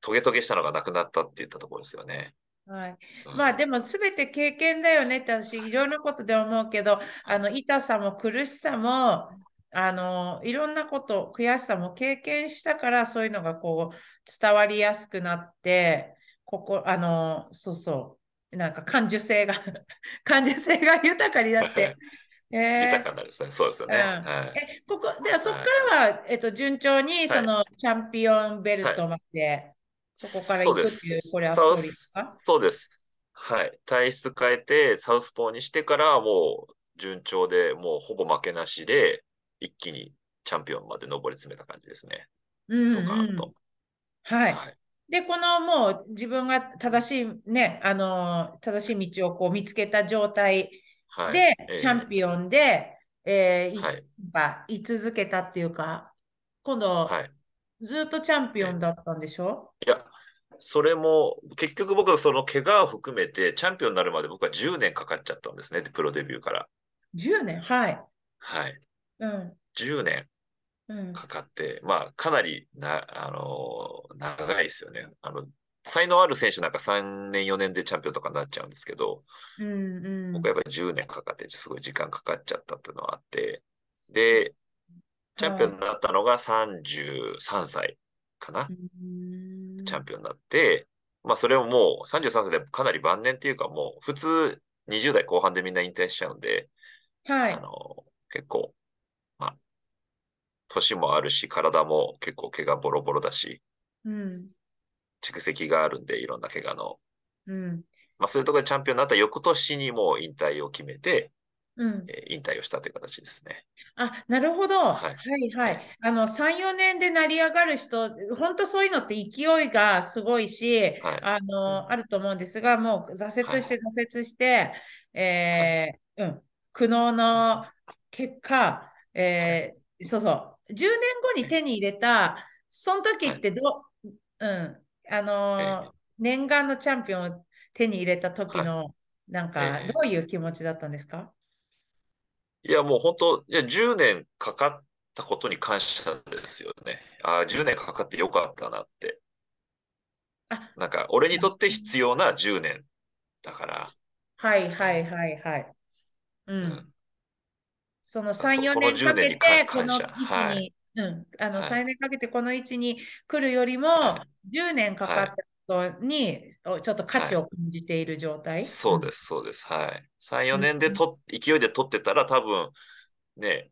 トゲトゲしたのがなくなったって言ったところですよね。はい。うん。まあでも全て経験だよねって私いろんなことで思うけど、あの痛さも苦しさも、あのいろんなこと、悔しさも経験したからそういうのがこう伝わりやすくなって、ここ、あの、そうそう、なんか感受性が、*laughs* 感受性が豊かになって、*laughs* えー豊かになるですね。そうですよね。うんはい。え、ここ、ではそこからは、えっと、順調にそのチャンピオンベルトまで、そこから行くっていう、これはストーリーですか？そうです。はい。体質変えて、サウスポーにしてから、もう順調で、もうほぼ負けなしで、一気にチャンピオンまで上り詰めた感じですね。うん。うんはい。はい。で、このもう自分が正しいね、あの、正しい道をこう見つけた状態はい。で、えーチャンピオンで、えーいはい。なんか居続けたっていうか、今度、はい。ずっとチャンピオンだったんでしょ？いや、それも、結局僕はその怪我を含めて、チャンピオンになるまで僕は10年かかっちゃったんですね、プロデビューから。?10 年？はい。はい。うん。10年うん。かかって、まあ、かなりな、あのー長いですよね。あの、才能ある選手なんか3年、4年でチャンピオンとかになっちゃうんですけど、うんうん。僕はやっぱり10年かかって、すごい時間かかっちゃったっていうのがあって、で、チャンピオンになったのが33歳かな、うんチャンピオンになって、まあそれをもう33歳でかなり晩年っていうかもう普通20代後半でみんな引退しちゃうんで、はいあ。の、結構、まあ、年もあるし、体も結構怪我ボロボロだし、うん。蓄積があるんで、いろんな怪我の。うん。まあそういうところでチャンピオンになった翌年にもう引退を決めて、うん。えー引退をしたという形ですね。あ、なるほど。ははいいははいい。あの、3、4年で成り上がる人、本当そういうのって勢いがすごいし、はいあの、あると思うんですが、もう挫折して挫折して、えーうん、苦悩の結果、えーそうそう、10年後に手に入れた、その時ってど、うん、あのえ念願のチャンピオンを手に入れた時の、なんか、ええどういう気持ちだったんですか？いや、もう本当、いや、10年かかったことに感謝ですよね。ああ、10年かかってよかったなって。あなんか、俺にとって必要な10年だから、はいはいはいはい。う。うんん。そのそ3、4その年か10年けて、この位感謝置はいに、うん、あの、はい。3年かけてこの位置に来るよりもは、10年かかったことに、おちょっと価値を感じている状態？そうです、そうです。はい。3、4うん。年でと、勢いで取ってたら多分、ね、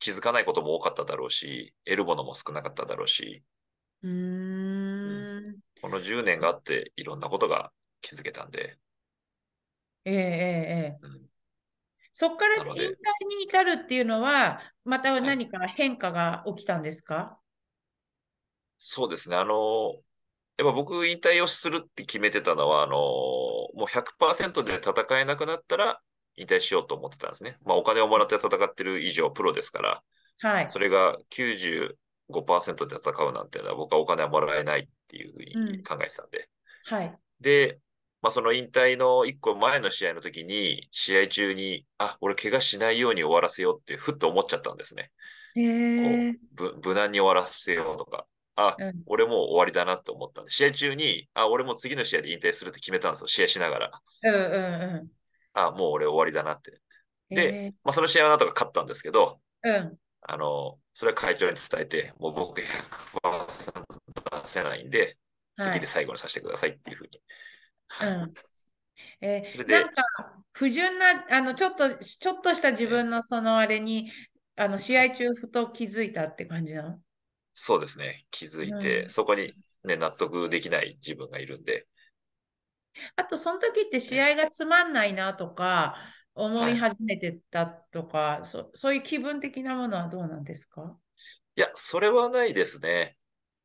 気づかないことも多かっただろうし、得るものも少なかっただろうし、うーん。この10年があっていろんなことが気づけたんで、ええええええ。うん、そこから引退に至るっていうのは、またはい何か変化が起きたんですか？そうですね。あの、やっぱ僕引退をするって決めてたのは、あの、もう100%で戦えなくなったら引退しようと思ってたんですね。まあお金をもらって戦ってる以上プロですから、はい。それが95%で戦うなんていうのは僕はお金はもらえないっていうふうに考えてたんで。はい。で、まあその引退の一個前の試合の時に、試合中に、あ、俺怪我しないように終わらせようってふっと思っちゃったんですね。こう、ぶ無難に終わらせようとか、あ、うん俺もう終わりだなって思ったんで、試合中に、あ、俺もう次の試合で引退するって決めたんですよ、試合しながら。うんうんあ、もう俺終わりだなって。うん。でへまあその試合はなんとか勝ったんですけど、えうん。あの、それは会長に伝えて、もう僕100%出せないんで、はい次で最後にさせてくださいっていうふうに。はいうん。えーなんか不純な、あの、ちょっと、ちょっとした自分のそのあれに、あの、試合中ふと気づいたって感じなの？そうですね。気づいて、うん。そこにね、納得できない自分がいるんで、あと、その時って試合がつまんないなとか、思い始めてたとか、そ、そういう気分的なものはどうなんですか？いや、それはないですね。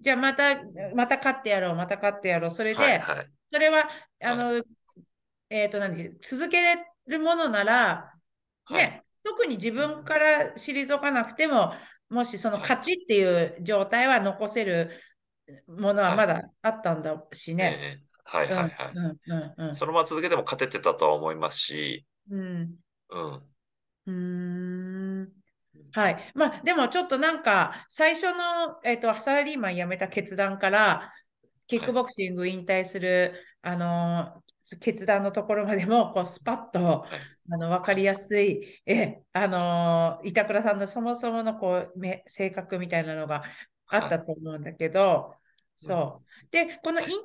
じゃあ、また、また勝ってやろう、また勝ってやろう。それで、はい、はい。それは、あの、えっ、と、何？で続けれるものなら、はい。ね、特に自分から退かなくても、もしそのはい勝ちっていう状態は残せるものははいまだあったんだしね。ええはいはいはい。うんうんうんそのまま続けても勝ててたとは思いますし、うん。うん。うーんはい。まあ、でもちょっとなんか、最初の、えっと、サラリーマン辞めた決断から、キックボクシング引退する、あのー、決断のところまでも、こう、スパッと、はい。あの、わかりやすい、え、あのー、板倉さんのそもそもの、こう、め、性格みたいなのがあったと思うんだけど、そう。で、この引退後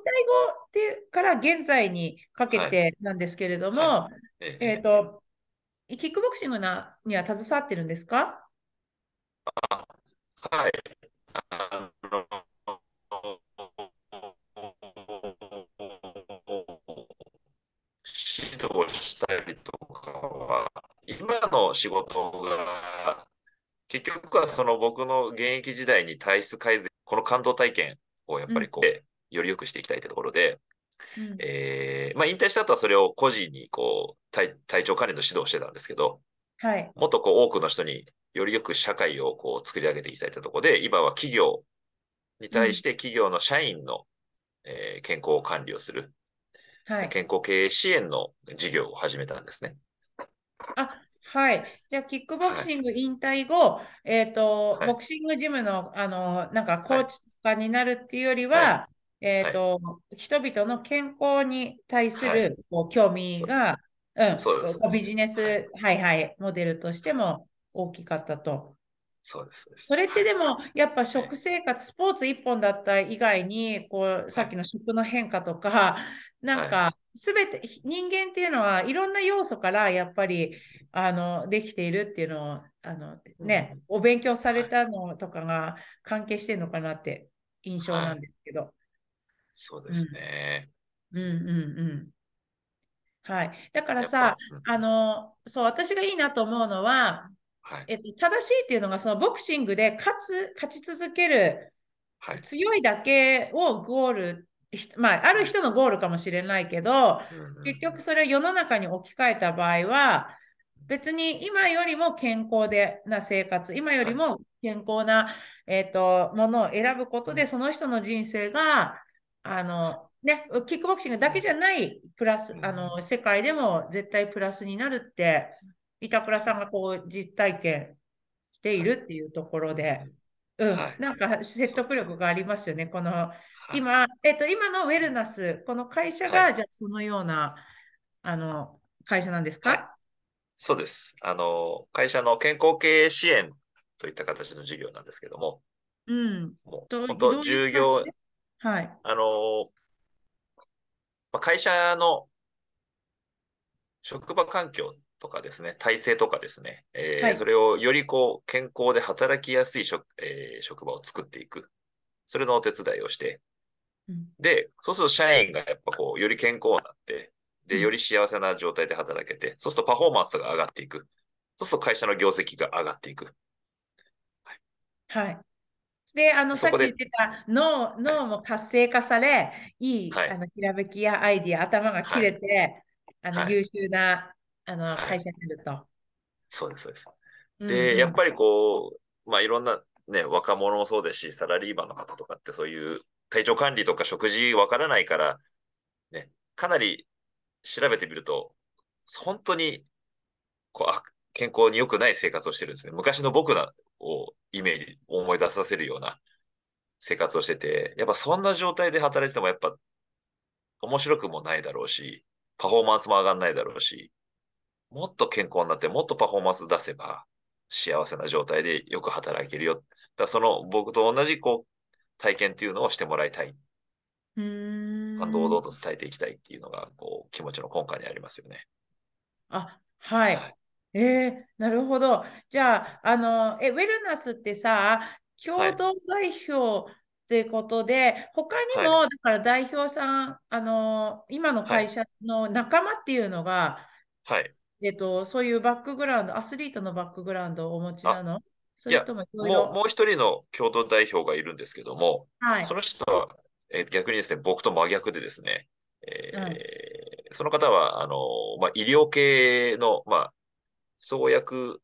ってから現在にかけてなんですけれども、えっと、キックボクシングなには携わってるんですか？はい。あの、指導したりとかは、今の仕事が、結局はその僕の現役時代に体質改善、この感動体験をやっぱりこう、より良くしていきたいってところで、うんえーまあ引退した後はそれを個人にこう、体、体調管理の指導をしてたんですけど、はい。もっとこう多くの人によりよく社会をこう作り上げていきたいというところで、今は企業に対して企業の社員の、えー健康管理をする、はい。健康経営支援の事業を始めたんですね。あ、はい。じゃあ、キックボクシング引退後、えっと、はい。ボクシングジムの、あの、なんか、コーチとかになるっていうよりは、はえっと、人々の健康に対すはい。る、こう、興味が、うん、ビジネス、はい。はいはい、モデルとしても大きかったと。そうです。そうですそれってでも、も、やっぱ食生活、スポーツ一本だった以外に、こう、さっきの食の変化とか、なんか、すべて、人間っていうのはいろんな要素から、やっぱり、あの、できているっていうのを、あの、ね、お勉強されたのとかが関係してるのかなって印象なんですけど。そうですね。うんうんうん。はい。だからさあの、そう、私がいいなと思うのは、はい。えっと、正しいっていうのが、そのボクシングで勝つ、勝ち続ける、はい。強いだけをゴール、ひまあ、ある人のゴールかもしれないけど、うんうん結局それを世の中に置き換えた場合は、別に今よりも健康でな生活、今よりも健康な、えっと、ものを選ぶことで、その人の人生が、あの、ね、キックボクシングだけじゃないプラス、あの、世界でも絶対プラスになるって、板倉さんがこう実体験しているっていうところで、うん、はい。なんか説得力がありますよね。この、はい。今、えっと、今のウェルナス、この会社が、はい。じゃあそのような、あの、会社なんですか、はい。そうです。あの、会社の健康経営支援といった形の事業なんですけども、うん。もどうう本当、従業はい。あの、まあ会社の職場環境とかですね、体制とかですね、えーはいそれをよりこう健康で働きやすい職,、えー職場を作っていく。それのお手伝いをして、うんで、そうすると社員がやっぱこう、より健康になって、で、うんより幸せな状態で働けて、そうするとパフォーマンスが上がっていく。そうすると会社の業績が上がっていく。はい。で、あの、さっき言ってた脳、脳も活性化され、いい、はいあの、ひらめきやアイディア、頭が切れて、あの、はい優秀な、あの、はい会社になると。そうです、そうです。うんで、うんやっぱりこう、まあいろんなね、若者もそうですし、サラリーマンの方とかってそういう体調管理とか食事わからないから、ね、かなり調べてみると、本当に、こう、あ健康に良くない生活をしてるんですね。昔の僕らをイメージ、思い出させるような生活をしてて、やっぱそんな状態で働いててもやっぱ面白くもないだろうし、パフォーマンスも上がんないだろうし、もっと健康になってもっとパフォーマンス出せば幸せな状態でよく働けるよ。だその僕と同じこう体験っていうのをしてもらいたい。うーん感動をどんどん伝えていきたいっていうのがこう気持ちの根幹にありますよね。あ、はい。はいえー、なるほど。じゃあ、あの、え、ウェルナスってさ、共同代表ってことで、他にも、だから代表さん、あの、今の会社の仲間っていうのが、はい。えっと、そういうバックグラウンド、アスリートのバックグラウンドをお持ちなの？それともいろいもう、ろ。もう一人の共同代表がいるんですけども、はいそ。の人は、えー逆にですね、僕と真逆でですね、えーその方は、あの、まあ、医療系の、まあ、創薬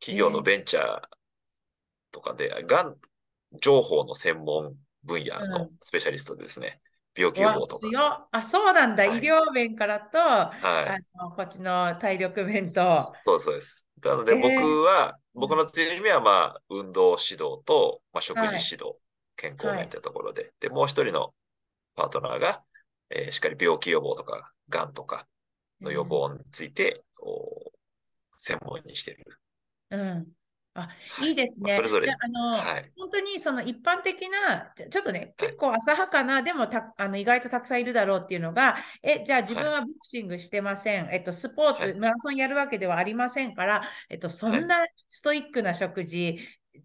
企業のベンチャーとかで、がん情報の専門分野うのスペシャリストでですね、病気予わ防とか。あ、そうなんだ。はい医療面からと、あはい。のこっちの体力面と。そうそうです。なので、えー僕は、僕の強みは、まあ、運動指導と、まあ、食事はい指導、健康面というところで、で、もう一人のパートナーが、えーしっかり病気予防とか、がんとかの予防について、こう専門にしている。うん。あ、はい。いいですね。まあそれぞれ。あ、あの、はい。本当にその一般的な、ちょっとね、はい結構浅はかな、でもた、あの、意外とたくさんいるだろうっていうのが、え、じゃあ自分はいはボクシングしてません。えっと、スポーツ、はい。マラソンやるわけではありませんから、えっと、そんなストイックな食事、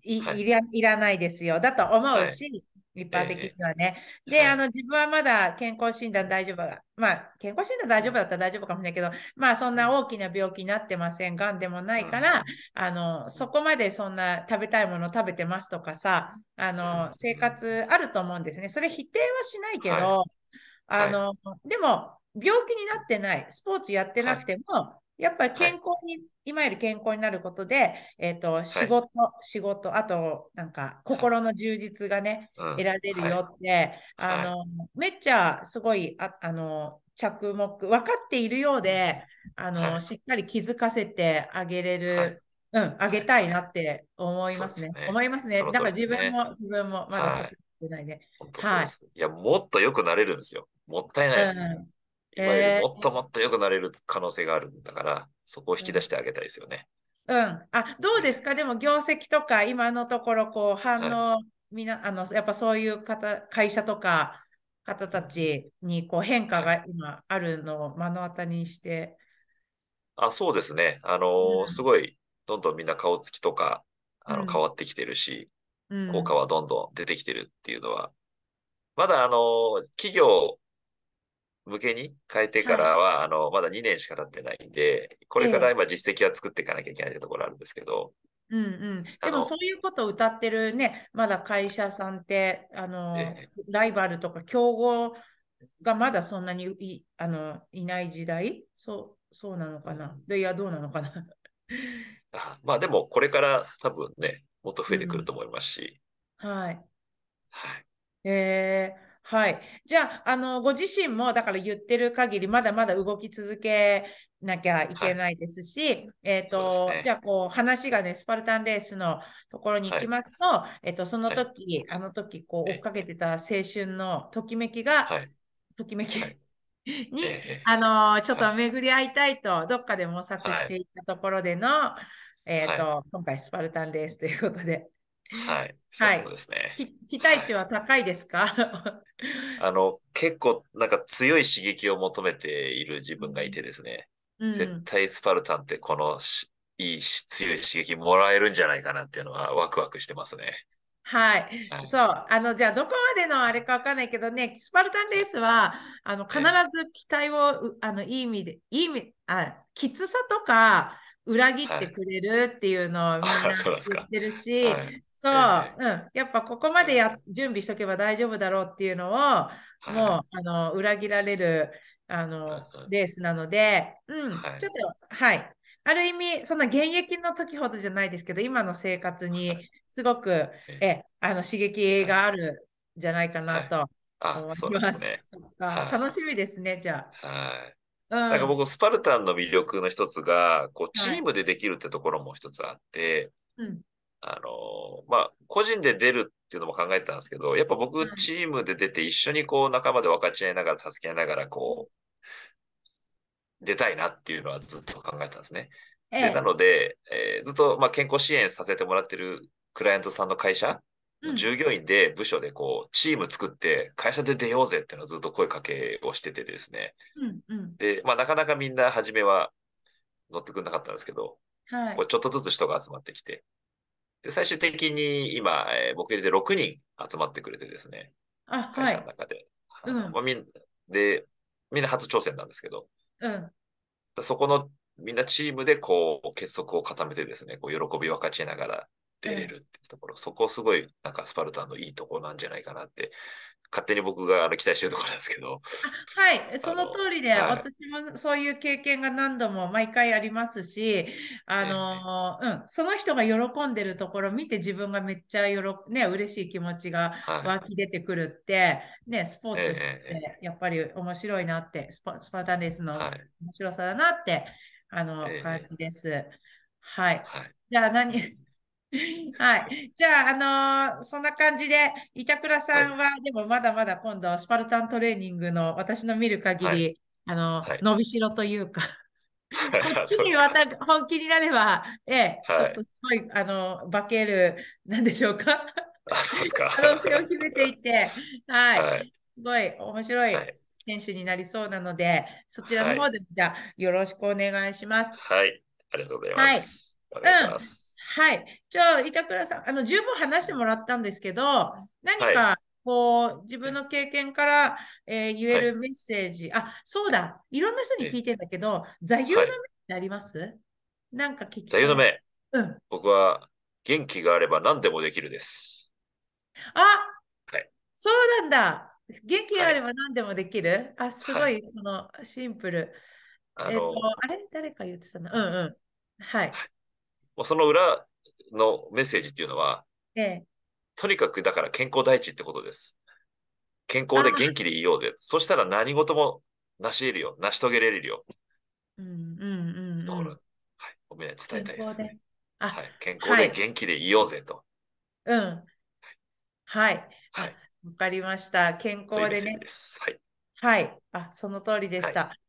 い、はい。いら、いらないですよ。だと思うはい。し、一般的にはね。で、えはいあの、自分はまだ健康診断大丈夫だ。まあ、健康診断大丈夫だったら大丈夫かもしれないけど、まあ、そんな大きな病気になってません。がんでもないから、あの、そこまでそんな食べたいもの食べてますとかさ、あの、生活あると思うんですね。それ否定はしないけど、はあの、でも、病気になってない、スポーツやってなくても、やっぱり健康に、今より健康になることで、えっと、仕事、仕事、あと、なんか、心の充実がね、うん。得られるよって、はい。あの、めっちゃすごい、あ、あの、着目、分かっているようで、あの、はい。しっかり気づかせてあげれる、はい。うん、あげたいなって思いますね。すね。思いますね。だから自分も、自分もまだはい。そうしてないね。本当そうです。いや、もっと良くなれるんですよ。もったいないです。うん今よえーりもっともっと良くなれる可能性があるんだから、そこを引き出してあげたいですよね。うん。あ、どうですか？でも業績とか今のところこう反応、みな、あの、やっぱそういう方、会社とか方たちにこう変化が今あるのを目の当たりにして。あ、そうですね。あのーうんすごい、どんどんみんな顔つきとか、あの、うん変わってきてるし、うん。効果はどんどん出てきてるっていうのは、まだあのー企業向けに変えてからは、あの、まだ2年しか経ってないんで、これから今実績は作っていかなきゃいけないところあるんですけど、うんうん。でもそういうことを歌ってるね、まだ会社さんって、あの、えライバルとか競合がまだそんなにい、あの、いない時代？そう、そうなのかな？で、いや、どうなのかな？あまあでもこれから多分ね、もっと増えてくると思いますし、はい。はい。えーはい。じゃあ、あの、ご自身も、だから言ってる限り、まだまだ動き続けなきゃいけないですし、えっそうと、ね。じゃあ、こう、話がね、スパルタンレースのところに行きますと、えっと、その時、あの時、こう、ええ。追っかけてた青春のときめきが、はい。ときめきはい。*laughs* に、ええあのーちょっとはい。巡り合いたいと、どっかで模索していったところでの、えっと、今回、スパルタンレースということで、はい。そうですね。き期待値は高いですか？あの、結構なんか強い刺激を求めている自分がいてですね、うん絶対スパルタンってこのしいいし強い刺激もらえるんじゃないかなっていうのはワクワクしてますね。はい。はいそう。あの、じゃあ、どこまでのあれかわかんないけどね、スパルタンレースは、あの、必ず期待を、うあの、いい意味で、いい意味、あ、きつさとか、裏切ってくれるっていうのをみんなあそうなんですか言ってるし、はいそう、えうん。やっぱここまでや、準備しとけば大丈夫だろうっていうのを、はい。もう、あの、裏切られる、あのレースなので、うん、はい。ちょっと、はい。ある意味、そんな現役の時ほどじゃないですけど、今の生活にすごく、ええ、あの刺激があるんじゃないかなとあ、思います。ね。楽しみですね、じゃはい。あ。うん、なんか僕、スパルタンの魅力の一つが、こう、チはい。ームでできるってところも一つあって、うん、あのまあ、個人で出るっていうのも考えてたんですけど、やっぱ僕うん、チームで出て一緒にこう、仲間で分かち合いながら、助け合いながら、こう、出たいなっていうのはずっと考えてたんですね。で、ええなので、えーずっと、まあ、健康支援させてもらってるクライアントさんの会社、うん従業員で部署でこう、チーム作って会社で出ようぜっていうのをずっと声かけをしててですね。うん、うん。で、まあ、なかなかみんな初めは乗ってくれなかったんですけど、はいこう。ちょっとずつ人が集まってきて、で、最終的に今、えー僕入れて6人集まってくれてですね、あ、会はい。社の中で。うん。まあ、みんで、みんな初挑戦なんですけど、うん、そこのみんなチームでこう結束を固めてですね、こう喜び分かち合いながら出れるっていうところ、そこすごいなんかスパルタンのいいところなんじゃないかなって勝手に僕があの期待してるところなんですけど、はい、その通りで、はい。私もそういう経験が何度も毎回ありますし、あの、うん、その人が喜んでるところを見て自分がめっちゃよろ、ね、嬉しい気持ちがはい。湧き出てくるって、ね、スポーツしええて、やっぱり面白いなって、スパ、スパルタンレースのはい。面白さだなって、あの、ええ。感じです。はい。はい。じゃあ何 *laughs* はい。じゃあ、あのーそんな感じで、板倉さんは、でもまだまだ今度、スパルタントレーニングの私の見る限り、はあの、はい伸びしろというか、こっちにまた本気になれば、ええ、はいちょっとすごい、あの、化ける、なんでしょうか。あ、そうですか。可能性を秘めていて、はい。はい。すごい面白いはい。選手になりそうなので、そちらの方でも、じゃあ、よろしくお願いします。はい。ありがとうございます。お願いします。はい。じゃあ、板倉さん、あの、十分話してもらったんですけど、何か、はこう、自分の経験から、えー言えはるメッセージ、あ、そうだ、いろんな人に聞いてんだけど、座右の銘ってあります？なんか聞き。座右の銘？うん。僕は、元気があれば何でもできるです。あ、はいそうなんだ。元気があれば何でもできる、あ、すごい、このシンプル。あの、えっと、あれ？誰か言ってたな。うんうん。はい。その裏のメッセージっていうのは、ええ。とにかくだから健康第一ってことです。健康で元気でいようぜ。そしたら何事も成し得るよ。成し遂げられるよ。うんうんうんうん。ところ、はい。おめで伝えたいです、ね。あ、はい。健康で元気でいようぜと。うん。はい。あはい。わかりました。健康でね。はい。はい。あ、その通りでした。はい。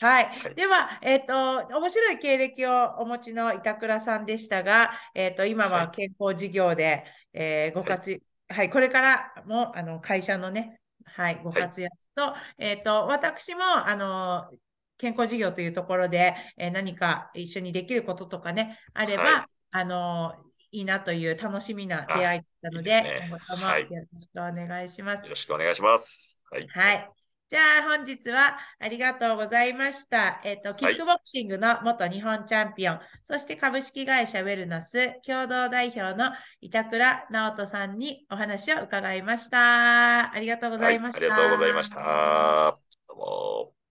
はい。では、えっと、面白い経歴をお持ちの板倉さんでしたが、えっと、今ははい。健康事業で、えーご活、はい、これからも、あの、会社のね、はい、ご活躍と、えっと、私も、あの、健康事業というところで、えー何か一緒にできることとかね、あれば、はい。あの、いいなという楽しみな出会いだったので、いいですね。今後ともはい。よろしくお願いします。よ。ろしくお願いします。はい。はい。じゃあ本日はありがとうございました。えっと、キックボクシングの元日本チャンピオン、そして株式会社ウェルナス共同代表の板倉直人さんにお話を伺いました。ありがとうございました。はい、ありがとうございました。どうも。